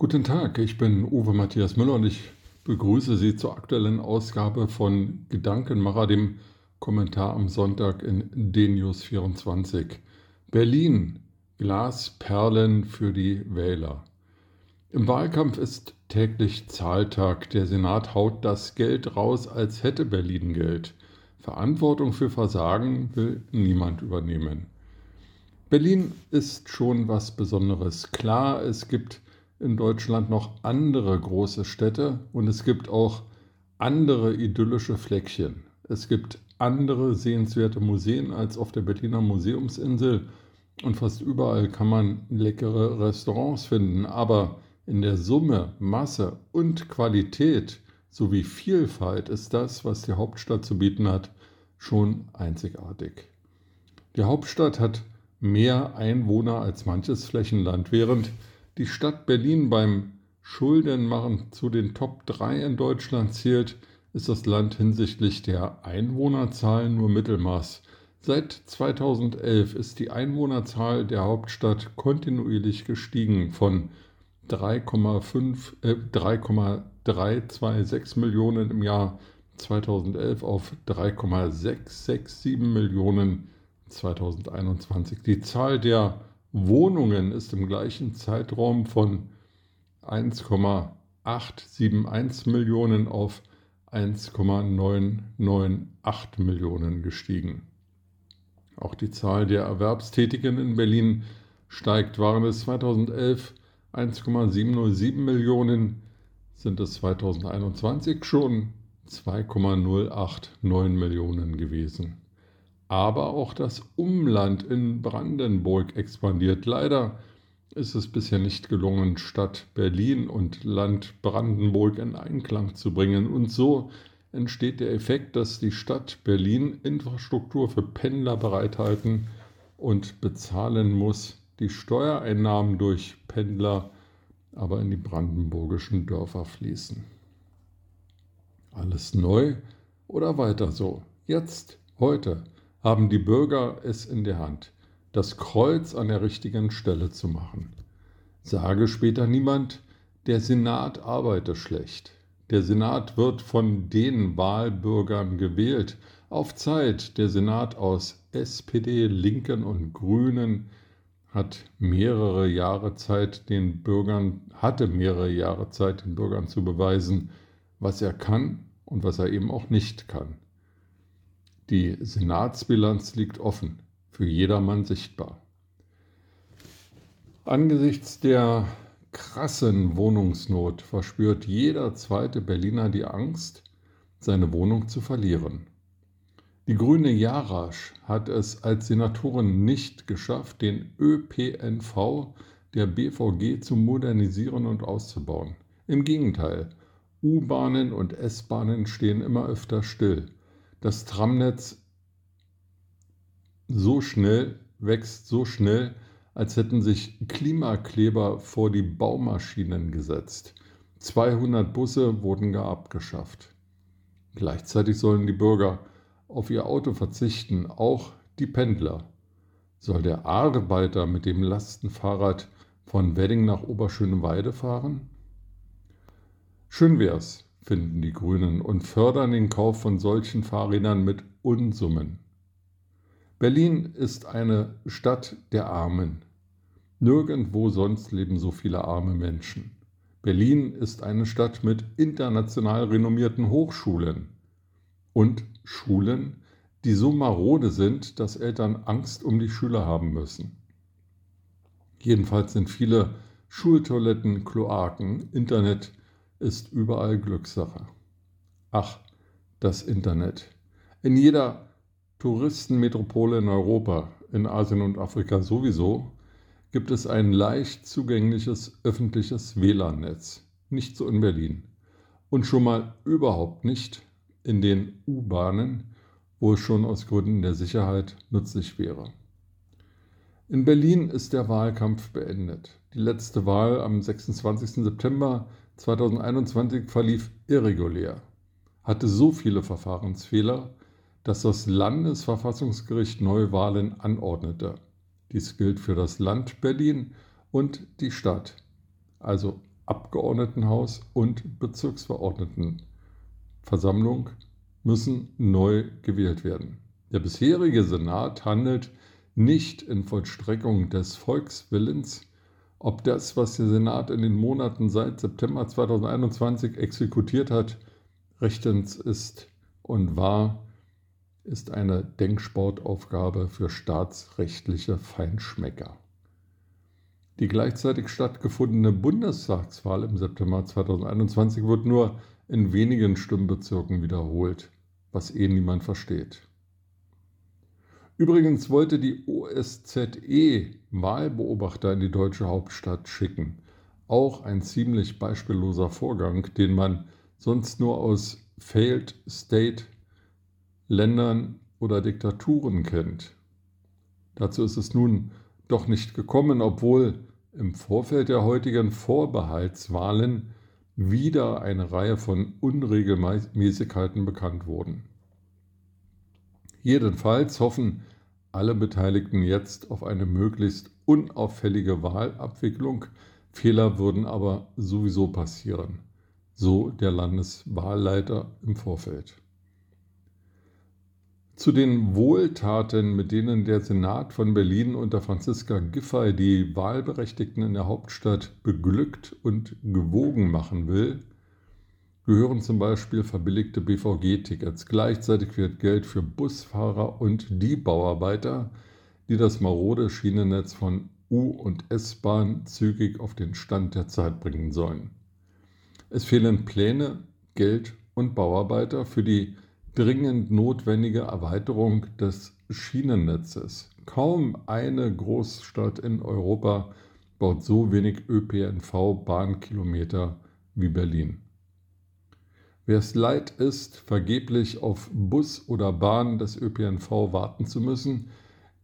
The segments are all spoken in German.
Guten Tag, ich bin Uwe Matthias Müller und ich begrüße Sie zur aktuellen Ausgabe von Gedankenmacher, dem Kommentar am Sonntag in DNews 24. Berlin, Glasperlen für die Wähler. Im Wahlkampf ist täglich Zahltag. Der Senat haut das Geld raus, als hätte Berlin Geld. Verantwortung für Versagen will niemand übernehmen. Berlin ist schon was Besonderes. Klar, es gibt in Deutschland noch andere große Städte und es gibt auch andere idyllische Fleckchen. Es gibt andere sehenswerte Museen als auf der Berliner Museumsinsel und fast überall kann man leckere Restaurants finden. Aber in der Summe, Masse und Qualität sowie Vielfalt ist das, was die Hauptstadt zu bieten hat, schon einzigartig. Die Hauptstadt hat mehr Einwohner als manches Flächenland, während die Stadt Berlin beim Schuldenmachen zu den Top 3 in Deutschland zählt, ist das Land hinsichtlich der Einwohnerzahl nur Mittelmaß. Seit 2011 ist die Einwohnerzahl der Hauptstadt kontinuierlich gestiegen von 3,326 äh, Millionen im Jahr 2011 auf 3,667 Millionen 2021. Die Zahl der Wohnungen ist im gleichen Zeitraum von 1,871 Millionen auf 1,998 Millionen gestiegen. Auch die Zahl der Erwerbstätigen in Berlin steigt. Waren es 2011 1,707 Millionen, sind es 2021 schon 2,089 Millionen gewesen aber auch das Umland in Brandenburg expandiert. Leider ist es bisher nicht gelungen, Stadt Berlin und Land Brandenburg in Einklang zu bringen. Und so entsteht der Effekt, dass die Stadt Berlin Infrastruktur für Pendler bereithalten und bezahlen muss, die Steuereinnahmen durch Pendler aber in die brandenburgischen Dörfer fließen. Alles neu oder weiter so? Jetzt, heute haben die Bürger es in der Hand, das Kreuz an der richtigen Stelle zu machen. Sage später niemand, der Senat arbeite schlecht. Der Senat wird von den Wahlbürgern gewählt. Auf Zeit, der Senat aus SPD, Linken und Grünen hat mehrere Jahre Zeit, den Bürgern, hatte mehrere Jahre Zeit, den Bürgern zu beweisen, was er kann und was er eben auch nicht kann. Die Senatsbilanz liegt offen, für jedermann sichtbar. Angesichts der krassen Wohnungsnot verspürt jeder zweite Berliner die Angst, seine Wohnung zu verlieren. Die grüne Jarasch hat es als Senatorin nicht geschafft, den ÖPNV der BVG zu modernisieren und auszubauen. Im Gegenteil, U-Bahnen und S-Bahnen stehen immer öfter still das Tramnetz so schnell wächst, so schnell, als hätten sich Klimakleber vor die Baumaschinen gesetzt. 200 Busse wurden gar abgeschafft. Gleichzeitig sollen die Bürger auf ihr Auto verzichten, auch die Pendler. Soll der Arbeiter mit dem Lastenfahrrad von Wedding nach Oberschöneweide fahren? Schön wär's, finden die Grünen und fördern den Kauf von solchen Fahrrädern mit Unsummen. Berlin ist eine Stadt der Armen. Nirgendwo sonst leben so viele arme Menschen. Berlin ist eine Stadt mit international renommierten Hochschulen und Schulen, die so marode sind, dass Eltern Angst um die Schüler haben müssen. Jedenfalls sind viele Schultoiletten, Kloaken, Internet, ist überall Glückssache. Ach, das Internet. In jeder Touristenmetropole in Europa, in Asien und Afrika sowieso, gibt es ein leicht zugängliches öffentliches WLAN-Netz. Nicht so in Berlin. Und schon mal überhaupt nicht in den U-Bahnen, wo es schon aus Gründen der Sicherheit nützlich wäre. In Berlin ist der Wahlkampf beendet. Die letzte Wahl am 26. September 2021 verlief irregulär, hatte so viele Verfahrensfehler, dass das Landesverfassungsgericht Neuwahlen anordnete. Dies gilt für das Land Berlin und die Stadt, also Abgeordnetenhaus und Bezirksverordnetenversammlung müssen neu gewählt werden. Der bisherige Senat handelt nicht in Vollstreckung des Volkswillens, ob das, was der Senat in den Monaten seit September 2021 exekutiert hat, rechtens ist und war, ist eine Denksportaufgabe für staatsrechtliche Feinschmecker. Die gleichzeitig stattgefundene Bundestagswahl im September 2021 wird nur in wenigen Stimmbezirken wiederholt, was eh niemand versteht. Übrigens wollte die OSZE Wahlbeobachter in die deutsche Hauptstadt schicken. Auch ein ziemlich beispielloser Vorgang, den man sonst nur aus Failed State Ländern oder Diktaturen kennt. Dazu ist es nun doch nicht gekommen, obwohl im Vorfeld der heutigen Vorbehaltswahlen wieder eine Reihe von Unregelmäßigkeiten bekannt wurden. Jedenfalls hoffen alle Beteiligten jetzt auf eine möglichst unauffällige Wahlabwicklung. Fehler würden aber sowieso passieren, so der Landeswahlleiter im Vorfeld. Zu den Wohltaten, mit denen der Senat von Berlin unter Franziska Giffey die Wahlberechtigten in der Hauptstadt beglückt und gewogen machen will, gehören zum Beispiel verbilligte BVG-Tickets. Gleichzeitig wird Geld für Busfahrer und die Bauarbeiter, die das marode Schienennetz von U- und S-Bahn zügig auf den Stand der Zeit bringen sollen. Es fehlen Pläne, Geld und Bauarbeiter für die dringend notwendige Erweiterung des Schienennetzes. Kaum eine Großstadt in Europa baut so wenig ÖPNV-Bahnkilometer wie Berlin. Wer es leid ist, vergeblich auf Bus oder Bahn des ÖPNV warten zu müssen,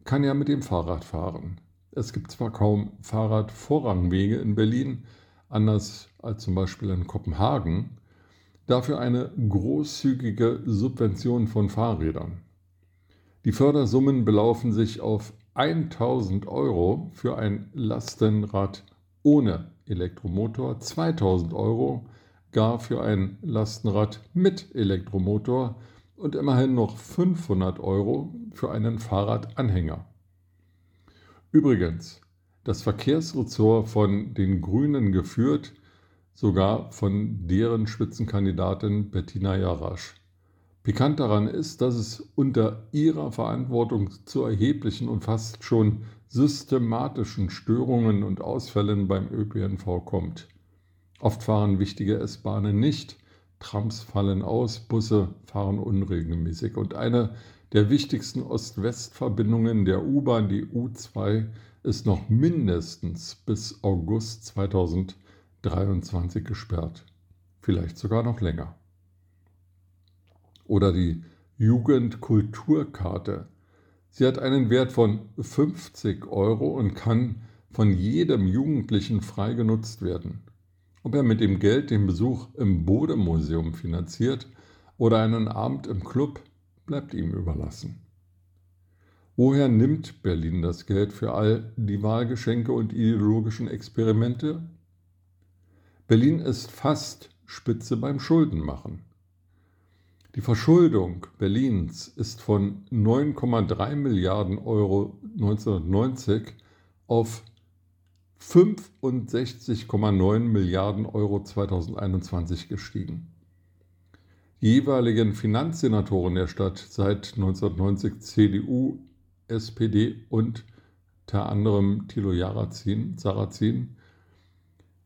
kann ja mit dem Fahrrad fahren. Es gibt zwar kaum Fahrradvorrangwege in Berlin, anders als zum Beispiel in Kopenhagen, dafür eine großzügige Subvention von Fahrrädern. Die Fördersummen belaufen sich auf 1000 Euro für ein Lastenrad ohne Elektromotor, 2000 Euro gar für ein Lastenrad mit Elektromotor und immerhin noch 500 Euro für einen Fahrradanhänger. Übrigens, das Verkehrsressort von den Grünen geführt, sogar von deren Spitzenkandidatin Bettina Jarasch. Pikant daran ist, dass es unter ihrer Verantwortung zu erheblichen und fast schon systematischen Störungen und Ausfällen beim ÖPNV kommt. Oft fahren wichtige S-Bahnen nicht, Trams fallen aus, Busse fahren unregelmäßig. Und eine der wichtigsten Ost-West-Verbindungen der U-Bahn, die U2, ist noch mindestens bis August 2023 gesperrt. Vielleicht sogar noch länger. Oder die Jugendkulturkarte. Sie hat einen Wert von 50 Euro und kann von jedem Jugendlichen frei genutzt werden. Ob er mit dem Geld den Besuch im Bodemuseum finanziert oder einen Abend im Club, bleibt ihm überlassen. Woher nimmt Berlin das Geld für all die Wahlgeschenke und ideologischen Experimente? Berlin ist fast Spitze beim Schuldenmachen. Die Verschuldung Berlins ist von 9,3 Milliarden Euro 1990 auf 65,9 Milliarden Euro 2021 gestiegen. Die jeweiligen Finanzsenatoren der Stadt seit 1990 CDU, SPD und unter anderem Thilo Jarazin, Sarrazin,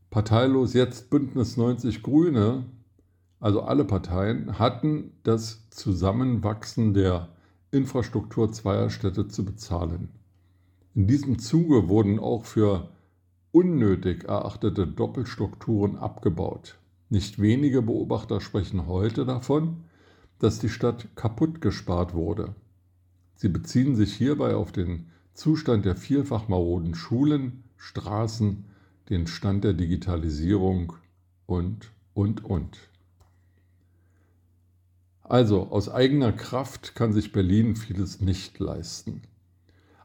parteilos jetzt Bündnis 90 Grüne, also alle Parteien, hatten das Zusammenwachsen der Infrastruktur zweier Städte zu bezahlen. In diesem Zuge wurden auch für unnötig erachtete Doppelstrukturen abgebaut. Nicht wenige Beobachter sprechen heute davon, dass die Stadt kaputt gespart wurde. Sie beziehen sich hierbei auf den Zustand der vielfach maroden Schulen, Straßen, den Stand der Digitalisierung und, und, und. Also aus eigener Kraft kann sich Berlin vieles nicht leisten.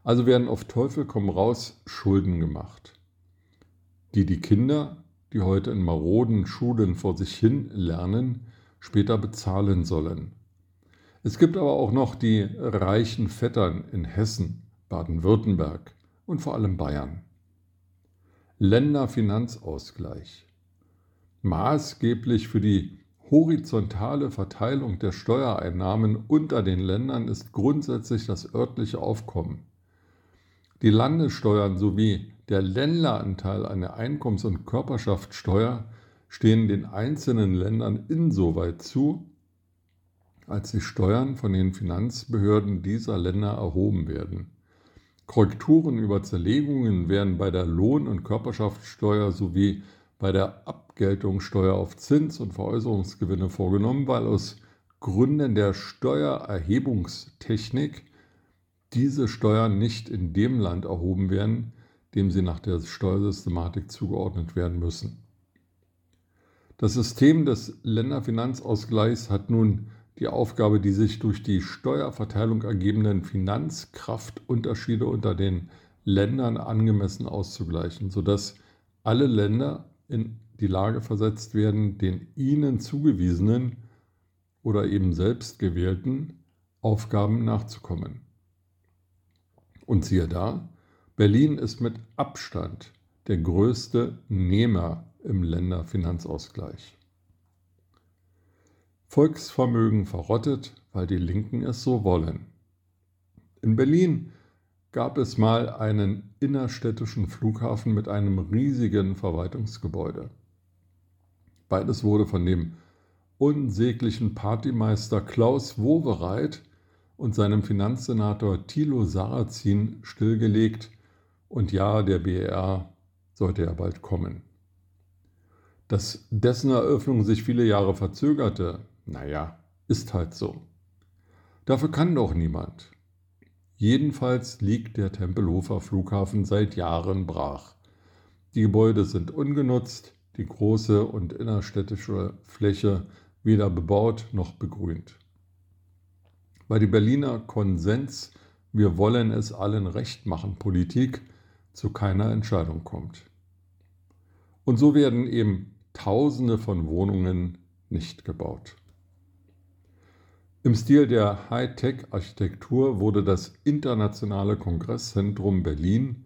Also werden auf Teufel komm raus Schulden gemacht die die Kinder, die heute in maroden Schulen vor sich hin lernen, später bezahlen sollen. Es gibt aber auch noch die reichen Vettern in Hessen, Baden-Württemberg und vor allem Bayern. Länderfinanzausgleich. Maßgeblich für die horizontale Verteilung der Steuereinnahmen unter den Ländern ist grundsätzlich das örtliche Aufkommen. Die Landessteuern sowie der Ländleranteil an der Einkommens- und Körperschaftssteuer stehen den einzelnen Ländern insoweit zu, als die Steuern von den Finanzbehörden dieser Länder erhoben werden. Korrekturen über Zerlegungen werden bei der Lohn- und Körperschaftssteuer sowie bei der Abgeltungssteuer auf Zins- und Veräußerungsgewinne vorgenommen, weil aus Gründen der Steuererhebungstechnik diese Steuern nicht in dem Land erhoben werden, dem sie nach der Steuersystematik zugeordnet werden müssen. Das System des Länderfinanzausgleichs hat nun die Aufgabe, die sich durch die Steuerverteilung ergebenden Finanzkraftunterschiede unter den Ländern angemessen auszugleichen, sodass alle Länder in die Lage versetzt werden, den ihnen zugewiesenen oder eben selbst gewählten Aufgaben nachzukommen. Und siehe da, Berlin ist mit Abstand der größte Nehmer im Länderfinanzausgleich. Volksvermögen verrottet, weil die Linken es so wollen. In Berlin gab es mal einen innerstädtischen Flughafen mit einem riesigen Verwaltungsgebäude. Beides wurde von dem unsäglichen Partymeister Klaus Wowereit und seinem Finanzsenator Thilo Sarrazin stillgelegt und ja, der BER sollte ja bald kommen. Dass dessen Eröffnung sich viele Jahre verzögerte, naja, ist halt so. Dafür kann doch niemand. Jedenfalls liegt der Tempelhofer Flughafen seit Jahren brach. Die Gebäude sind ungenutzt, die große und innerstädtische Fläche weder bebaut noch begrünt. Weil die Berliner Konsens Wir wollen es allen recht machen Politik zu keiner Entscheidung kommt. Und so werden eben Tausende von Wohnungen nicht gebaut. Im Stil der Hightech-Architektur wurde das Internationale Kongresszentrum Berlin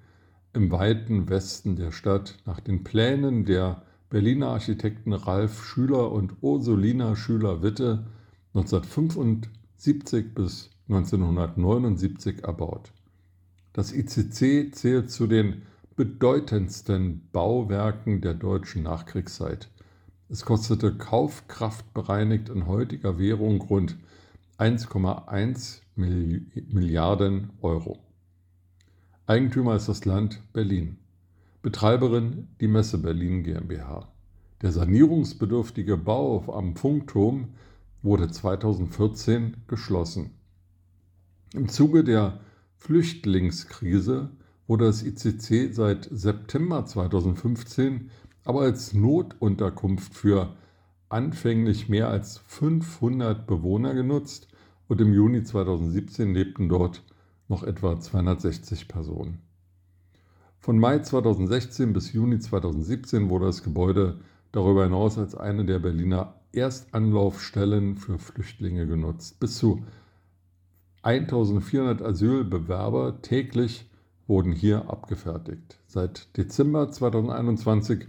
im weiten Westen der Stadt nach den Plänen der Berliner Architekten Ralf Schüler und Ursulina Schüler-Witte 1975 bis 1979 erbaut. Das ICC zählt zu den bedeutendsten Bauwerken der deutschen Nachkriegszeit. Es kostete kaufkraftbereinigt in heutiger Währung rund 1,1 Milliarden Euro. Eigentümer ist das Land Berlin. Betreiberin die Messe Berlin GmbH. Der sanierungsbedürftige Bau am Funkturm wurde 2014 geschlossen. Im Zuge der Flüchtlingskrise wurde das ICC seit September 2015 aber als Notunterkunft für anfänglich mehr als 500 Bewohner genutzt und im Juni 2017 lebten dort noch etwa 260 Personen. Von Mai 2016 bis Juni 2017 wurde das Gebäude darüber hinaus als eine der Berliner Erstanlaufstellen für Flüchtlinge genutzt. Bis zu 1400 Asylbewerber täglich wurden hier abgefertigt. Seit Dezember 2021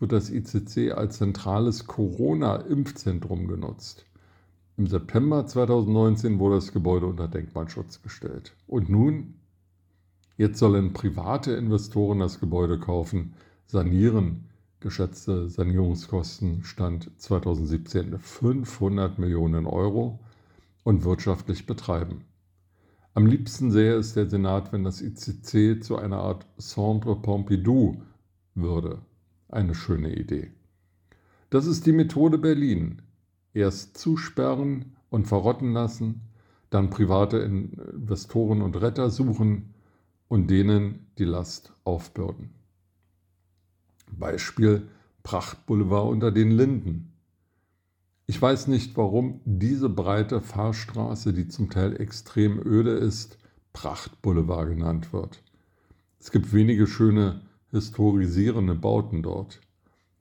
wird das ICC als zentrales Corona-Impfzentrum genutzt. Im September 2019 wurde das Gebäude unter Denkmalschutz gestellt. Und nun? Jetzt sollen private Investoren das Gebäude kaufen, sanieren. Geschätzte Sanierungskosten stand 2017 500 Millionen Euro und wirtschaftlich betreiben. Am liebsten sähe es der Senat, wenn das ICC zu einer Art Centre Pompidou würde. Eine schöne Idee. Das ist die Methode Berlin. Erst zusperren und verrotten lassen, dann private Investoren und Retter suchen und denen die Last aufbürden. Beispiel Prachtboulevard unter den Linden. Ich weiß nicht, warum diese breite Fahrstraße, die zum Teil extrem öde ist, Prachtboulevard genannt wird. Es gibt wenige schöne historisierende Bauten dort.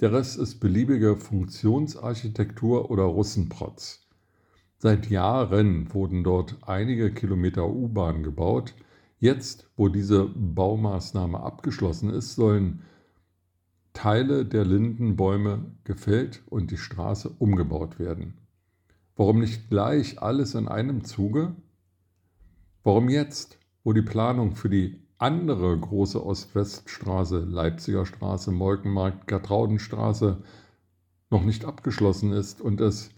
Der Rest ist beliebige Funktionsarchitektur oder Russenprotz. Seit Jahren wurden dort einige Kilometer U-Bahn gebaut. Jetzt, wo diese Baumaßnahme abgeschlossen ist, sollen Teile der Lindenbäume gefällt und die Straße umgebaut werden. Warum nicht gleich alles in einem Zuge? Warum jetzt, wo die Planung für die andere große Ost-West-Straße, Leipziger Straße, Molkenmarkt, Gertraudenstraße, noch nicht abgeschlossen ist und es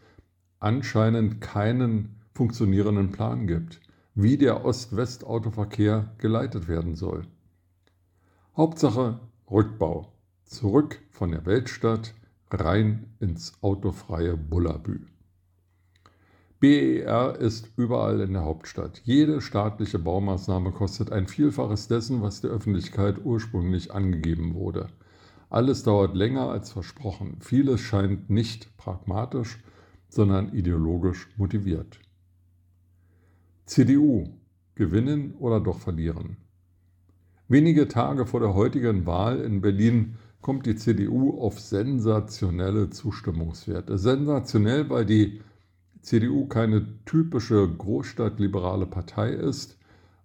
anscheinend keinen funktionierenden Plan gibt, wie der Ost-West-Autoverkehr geleitet werden soll. Hauptsache Rückbau. Zurück von der Weltstadt rein ins autofreie Bullabü. BER ist überall in der Hauptstadt. Jede staatliche Baumaßnahme kostet ein Vielfaches dessen, was der Öffentlichkeit ursprünglich angegeben wurde. Alles dauert länger als versprochen. Vieles scheint nicht pragmatisch, sondern ideologisch motiviert. CDU gewinnen oder doch verlieren. Wenige Tage vor der heutigen Wahl in Berlin kommt die CDU auf sensationelle Zustimmungswerte. Sensationell, weil die CDU keine typische großstadtliberale Partei ist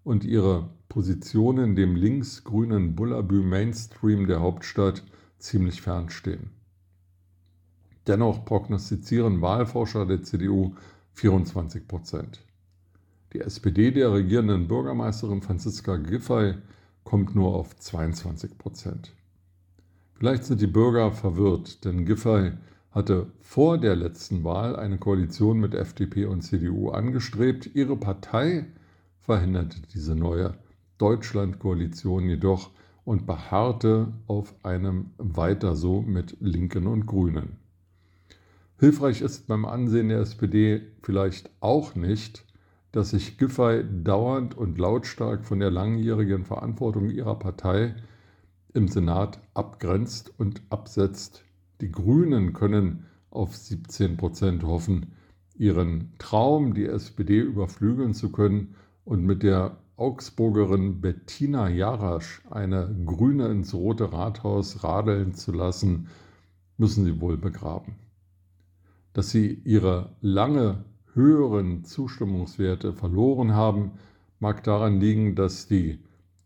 und ihre Positionen dem linksgrünen Bullabü-Mainstream der Hauptstadt ziemlich fernstehen. Dennoch prognostizieren Wahlforscher der CDU 24 Prozent. Die SPD der regierenden Bürgermeisterin Franziska Giffey kommt nur auf 22 Prozent. Vielleicht sind die Bürger verwirrt, denn Giffey hatte vor der letzten Wahl eine Koalition mit FDP und CDU angestrebt. Ihre Partei verhinderte diese neue Deutschland-Koalition jedoch und beharrte auf einem Weiter so mit Linken und Grünen. Hilfreich ist beim Ansehen der SPD vielleicht auch nicht, dass sich Giffey dauernd und lautstark von der langjährigen Verantwortung ihrer Partei im Senat abgrenzt und absetzt. Die Grünen können auf 17 Prozent hoffen, ihren Traum, die SPD überflügeln zu können und mit der Augsburgerin Bettina Jarasch, eine Grüne ins Rote Rathaus radeln zu lassen, müssen sie wohl begraben. Dass sie ihre lange höheren Zustimmungswerte verloren haben, mag daran liegen, dass die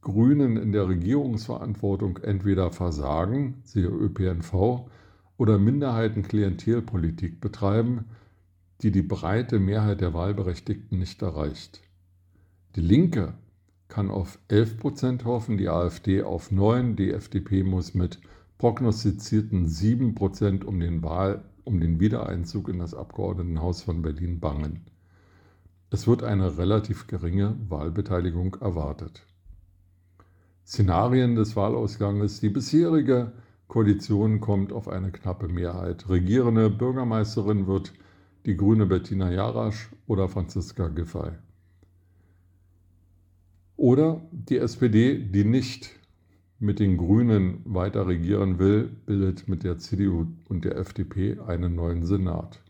Grünen in der Regierungsverantwortung entweder versagen, siehe ÖPNV, oder Minderheitenklientelpolitik betreiben, die die breite Mehrheit der Wahlberechtigten nicht erreicht. Die Linke kann auf 11 Prozent hoffen, die AfD auf 9, die FDP muss mit prognostizierten 7 Prozent um den, Wahl, um den Wiedereinzug in das Abgeordnetenhaus von Berlin bangen. Es wird eine relativ geringe Wahlbeteiligung erwartet. Szenarien des Wahlausganges. Die bisherige Koalition kommt auf eine knappe Mehrheit. Regierende Bürgermeisterin wird die grüne Bettina Jarasch oder Franziska Giffey. Oder die SPD, die nicht mit den Grünen weiter regieren will, bildet mit der CDU und der FDP einen neuen Senat.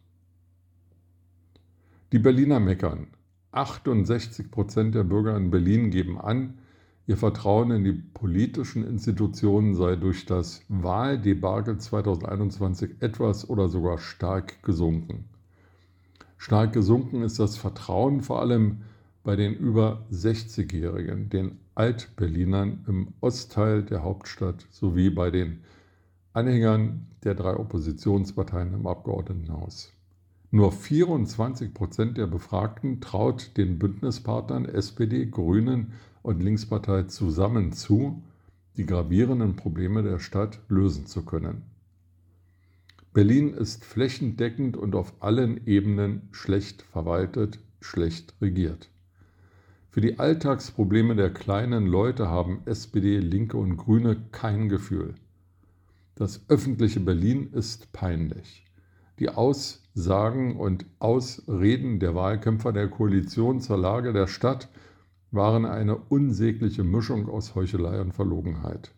Die Berliner meckern. 68 Prozent der Bürger in Berlin geben an, Ihr Vertrauen in die politischen Institutionen sei durch das Wahldebakel 2021 etwas oder sogar stark gesunken. Stark gesunken ist das Vertrauen vor allem bei den über 60-Jährigen, den Altberlinern im Ostteil der Hauptstadt sowie bei den Anhängern der drei Oppositionsparteien im Abgeordnetenhaus. Nur 24 Prozent der Befragten traut den Bündnispartnern SPD, Grünen und Linkspartei zusammen zu, die gravierenden Probleme der Stadt lösen zu können. Berlin ist flächendeckend und auf allen Ebenen schlecht verwaltet, schlecht regiert. Für die Alltagsprobleme der kleinen Leute haben SPD, Linke und Grüne kein Gefühl. Das öffentliche Berlin ist peinlich. Die Aussagen und Ausreden der Wahlkämpfer der Koalition zur Lage der Stadt waren eine unsägliche Mischung aus Heuchelei und Verlogenheit.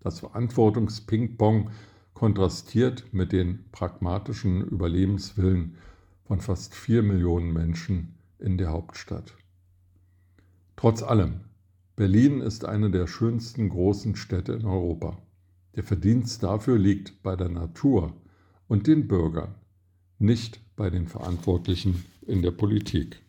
Das Verantwortungsping-Pong kontrastiert mit den pragmatischen Überlebenswillen von fast vier Millionen Menschen in der Hauptstadt. Trotz allem, Berlin ist eine der schönsten großen Städte in Europa. Der Verdienst dafür liegt bei der Natur und den Bürgern, nicht bei den Verantwortlichen in der Politik.